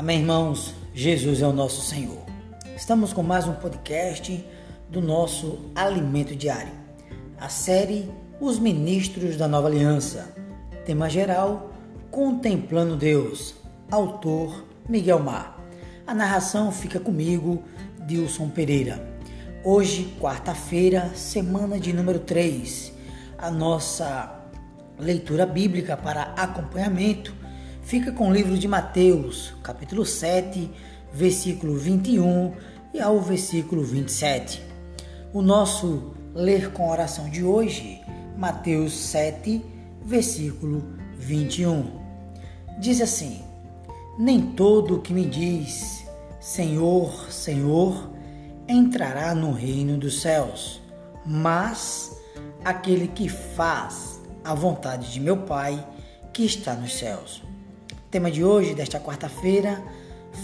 Amém, irmãos? Jesus é o nosso Senhor. Estamos com mais um podcast do nosso Alimento Diário. A série Os Ministros da Nova Aliança. Tema geral: Contemplando Deus. Autor Miguel Mar. A narração fica comigo, Dilson Pereira. Hoje, quarta-feira, semana de número 3. A nossa leitura bíblica para acompanhamento fica com o livro de Mateus, capítulo 7, versículo 21 e ao versículo 27. O nosso ler com oração de hoje, Mateus 7, versículo 21. Diz assim: Nem todo o que me diz Senhor, Senhor, entrará no reino dos céus, mas aquele que faz a vontade de meu Pai que está nos céus. Tema de hoje, desta quarta-feira,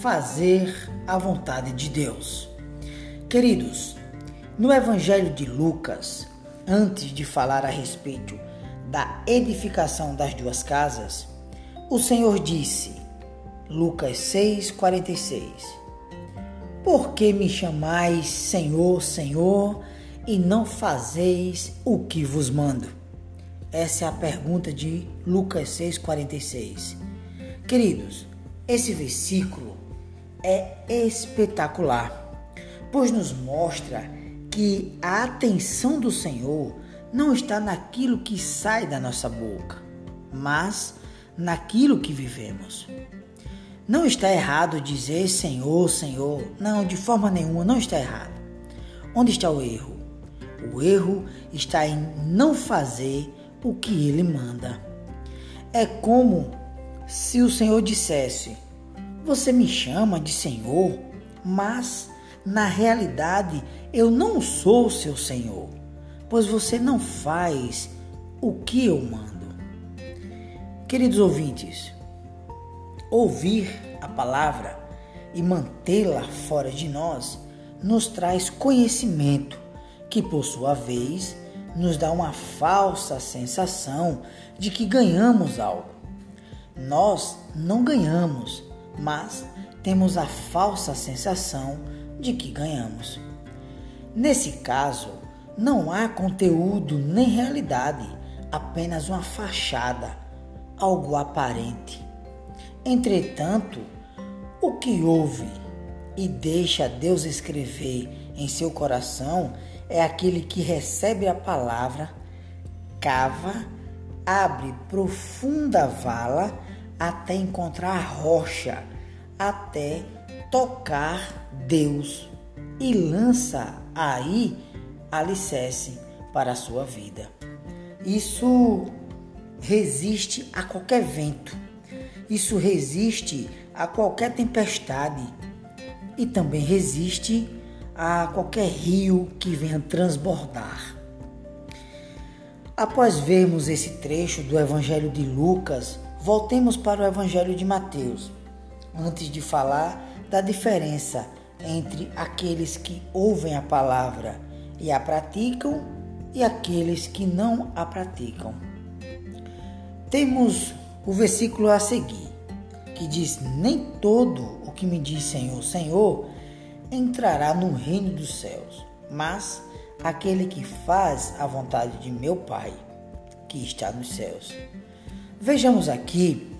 fazer a vontade de Deus. Queridos, no Evangelho de Lucas, antes de falar a respeito da edificação das duas casas, o Senhor disse, Lucas 6,46: Por que me chamais Senhor, Senhor, e não fazeis o que vos mando? Essa é a pergunta de Lucas 6,46. Queridos, esse versículo é espetacular, pois nos mostra que a atenção do Senhor não está naquilo que sai da nossa boca, mas naquilo que vivemos. Não está errado dizer Senhor, Senhor. Não, de forma nenhuma, não está errado. Onde está o erro? O erro está em não fazer o que ele manda. É como se o Senhor dissesse: Você me chama de Senhor, mas na realidade eu não sou seu Senhor, pois você não faz o que eu mando. Queridos ouvintes, ouvir a palavra e mantê-la fora de nós nos traz conhecimento, que por sua vez nos dá uma falsa sensação de que ganhamos algo. Nós não ganhamos, mas temos a falsa sensação de que ganhamos. Nesse caso, não há conteúdo nem realidade, apenas uma fachada, algo aparente. Entretanto, o que ouve e deixa Deus escrever em seu coração é aquele que recebe a palavra, cava, abre profunda vala até encontrar a rocha, até tocar Deus e lança aí alicerce para a sua vida. Isso resiste a qualquer vento, isso resiste a qualquer tempestade e também resiste a qualquer rio que venha transbordar. Após vermos esse trecho do Evangelho de Lucas, Voltemos para o Evangelho de Mateus, antes de falar da diferença entre aqueles que ouvem a palavra e a praticam e aqueles que não a praticam. Temos o versículo a seguir, que diz: Nem todo o que me diz Senhor, Senhor entrará no reino dos céus, mas aquele que faz a vontade de meu Pai, que está nos céus. Vejamos aqui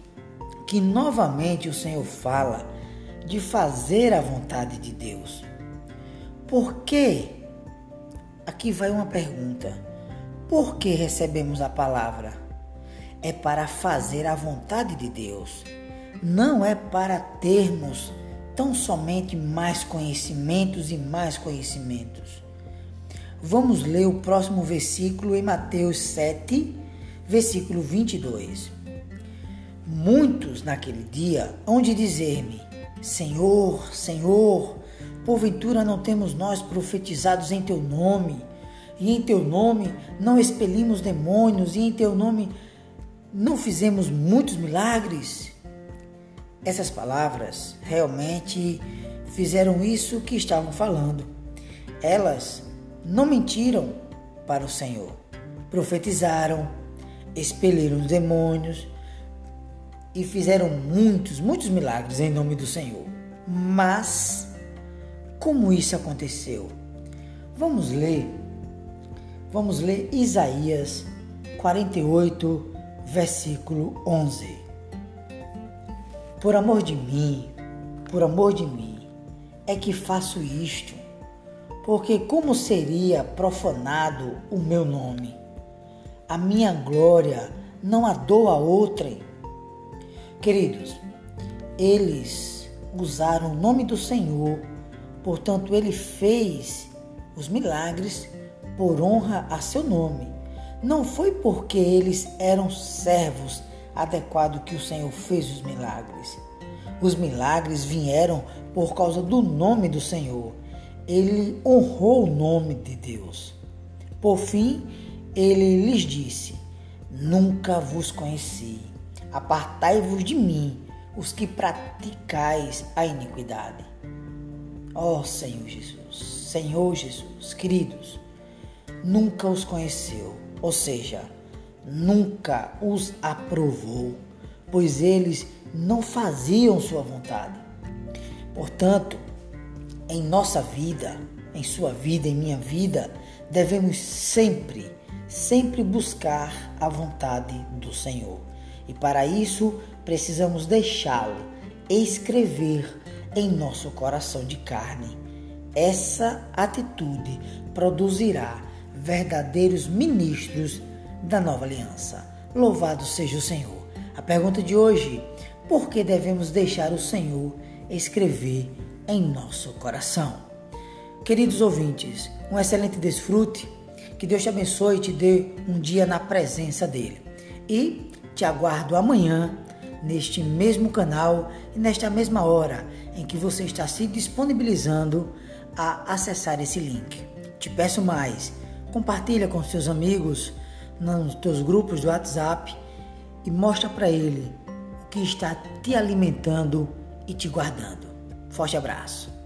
que novamente o Senhor fala de fazer a vontade de Deus. Por que? Aqui vai uma pergunta. Por que recebemos a palavra? É para fazer a vontade de Deus. Não é para termos tão somente mais conhecimentos e mais conhecimentos. Vamos ler o próximo versículo em Mateus 7, versículo 22. Muitos naquele dia hão de dizer-me: Senhor, Senhor, porventura não temos nós profetizados em teu nome, e em teu nome não expelimos demônios, e em teu nome não fizemos muitos milagres? Essas palavras realmente fizeram isso que estavam falando. Elas não mentiram para o Senhor, profetizaram, expeliram os demônios e fizeram muitos, muitos milagres em nome do Senhor. Mas como isso aconteceu? Vamos ler. Vamos ler Isaías 48, versículo 11. Por amor de mim, por amor de mim, é que faço isto, porque como seria profanado o meu nome? A minha glória não a dou a outrem. Queridos, eles usaram o nome do Senhor, portanto, ele fez os milagres por honra a seu nome. Não foi porque eles eram servos adequados que o Senhor fez os milagres. Os milagres vieram por causa do nome do Senhor. Ele honrou o nome de Deus. Por fim, ele lhes disse: Nunca vos conheci. Apartai-vos de mim, os que praticais a iniquidade. Ó oh, Senhor Jesus, Senhor Jesus, queridos, nunca os conheceu, ou seja, nunca os aprovou, pois eles não faziam sua vontade. Portanto, em nossa vida, em sua vida, em minha vida, devemos sempre, sempre buscar a vontade do Senhor. E para isso, precisamos deixá-lo escrever em nosso coração de carne. Essa atitude produzirá verdadeiros ministros da nova aliança. Louvado seja o Senhor. A pergunta de hoje: por que devemos deixar o Senhor escrever em nosso coração? Queridos ouvintes, um excelente desfrute. Que Deus te abençoe e te dê um dia na presença dele. E te aguardo amanhã neste mesmo canal e nesta mesma hora em que você está se disponibilizando a acessar esse link. Te peço mais, compartilha com seus amigos nos teus grupos do WhatsApp e mostra para ele o que está te alimentando e te guardando. Forte abraço.